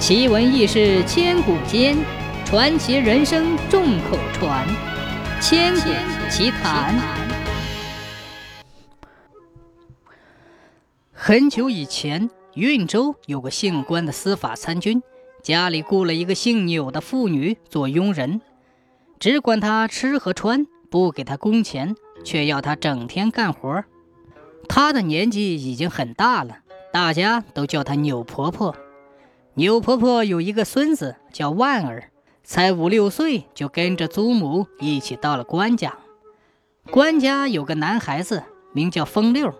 奇闻异事千古间，传奇人生众口传。千古奇谈。很久以前，运州有个姓关的司法参军，家里雇了一个姓钮的妇女做佣人，只管她吃和穿，不给她工钱，却要她整天干活。她的年纪已经很大了，大家都叫她钮婆婆。牛婆婆有一个孙子叫万儿，才五六岁就跟着祖母一起到了关家。关家有个男孩子名叫风六，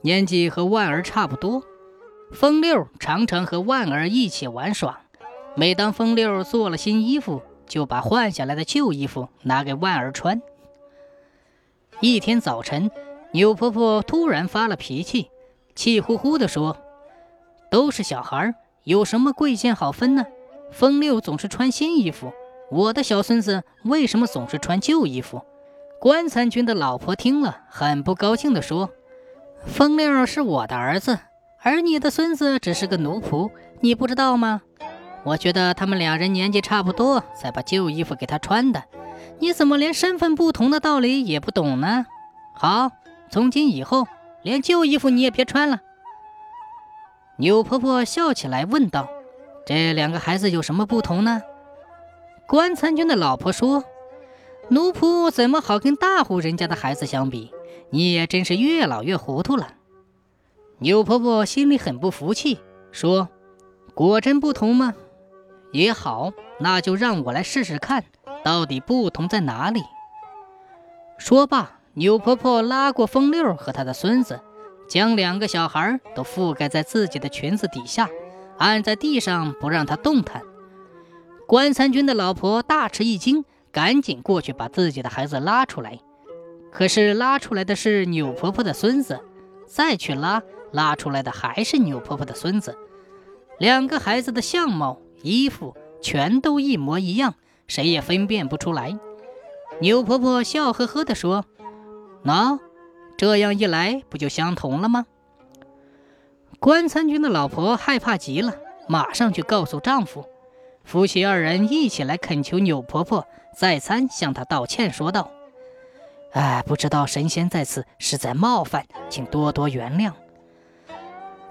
年纪和万儿差不多。风六常常和万儿一起玩耍，每当风六做了新衣服，就把换下来的旧衣服拿给万儿穿。一天早晨，牛婆婆突然发了脾气，气呼呼地说：“都是小孩儿。”有什么贵贱好分呢？风六总是穿新衣服，我的小孙子为什么总是穿旧衣服？关参军的老婆听了，很不高兴地说：“风六是我的儿子，而你的孙子只是个奴仆，你不知道吗？我觉得他们两人年纪差不多，才把旧衣服给他穿的。你怎么连身份不同的道理也不懂呢？好，从今以后，连旧衣服你也别穿了。”牛婆婆笑起来，问道：“这两个孩子有什么不同呢？”关参军的老婆说：“奴仆怎么好跟大户人家的孩子相比？你也真是越老越糊涂了。”牛婆婆心里很不服气，说：“果真不同吗？也好，那就让我来试试看，到底不同在哪里。”说罢，牛婆婆拉过风六和他的孙子。将两个小孩都覆盖在自己的裙子底下，按在地上不让他动弹。关三军的老婆大吃一惊，赶紧过去把自己的孩子拉出来。可是拉出来的是牛婆婆的孙子，再去拉，拉出来的还是牛婆婆的孙子。两个孩子的相貌、衣服全都一模一样，谁也分辨不出来。牛婆婆笑呵呵地说：“喏。”这样一来，不就相同了吗？关参军的老婆害怕极了，马上去告诉丈夫。夫妻二人一起来恳求钮婆婆，再三向她道歉，说道：“哎，不知道神仙在此，实在冒犯，请多多原谅。”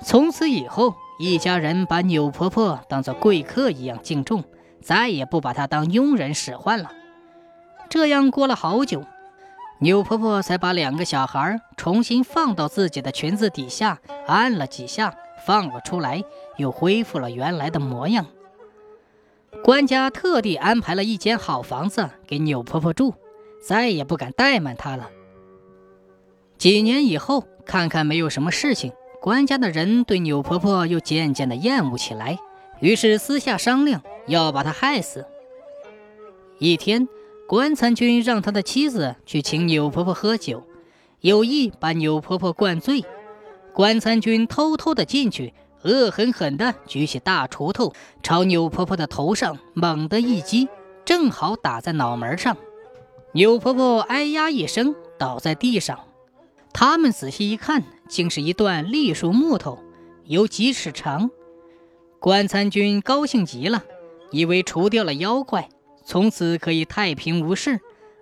从此以后，一家人把钮婆婆当做贵客一样敬重，再也不把她当佣人使唤了。这样过了好久。牛婆婆才把两个小孩重新放到自己的裙子底下，按了几下，放了出来，又恢复了原来的模样。官家特地安排了一间好房子给牛婆婆住，再也不敢怠慢她了。几年以后，看看没有什么事情，官家的人对牛婆婆又渐渐的厌恶起来，于是私下商量要把她害死。一天。关参军让他的妻子去请钮婆婆喝酒，有意把钮婆婆灌醉。关参军偷偷的进去，恶狠狠地举起大锄头，朝钮婆婆的头上猛地一击，正好打在脑门上。钮婆婆哎呀一声倒在地上。他们仔细一看，竟是一段栗树木头，有几尺长。关参军高兴极了，以为除掉了妖怪。从此可以太平无事，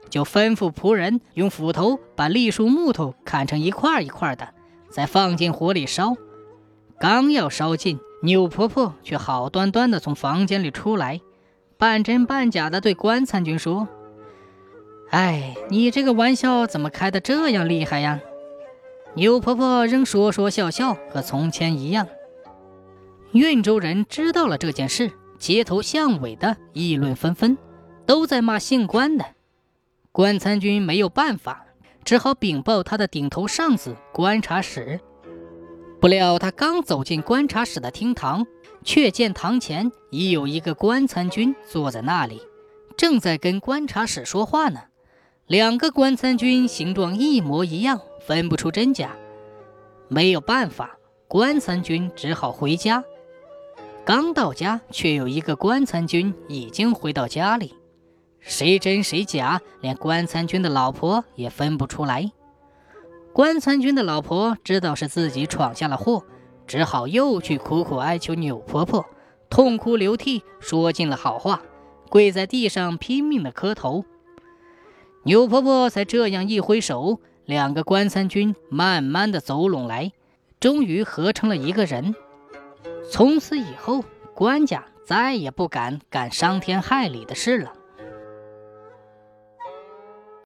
就吩咐仆人用斧头把栗树木头砍成一块一块的，再放进火里烧。刚要烧尽，牛婆婆却好端端的从房间里出来，半真半假的对关参军说：“哎，你这个玩笑怎么开的这样厉害呀？”牛婆婆仍说说笑笑，和从前一样。运州人知道了这件事，街头巷尾的议论纷纷。都在骂姓关的，关参军没有办法，只好禀报他的顶头上司观察使。不料他刚走进观察使的厅堂，却见堂前已有一个关参军坐在那里，正在跟观察使说话呢。两个关参军形状一模一样，分不出真假。没有办法，关参军只好回家。刚到家，却有一个关参军已经回到家里。谁真谁假，连关参军的老婆也分不出来。关参军的老婆知道是自己闯下了祸，只好又去苦苦哀求钮婆婆，痛哭流涕，说尽了好话，跪在地上拼命的磕头。牛婆婆才这样一挥手，两个关三军慢慢的走拢来，终于合成了一个人。从此以后，关家再也不敢干伤天害理的事了。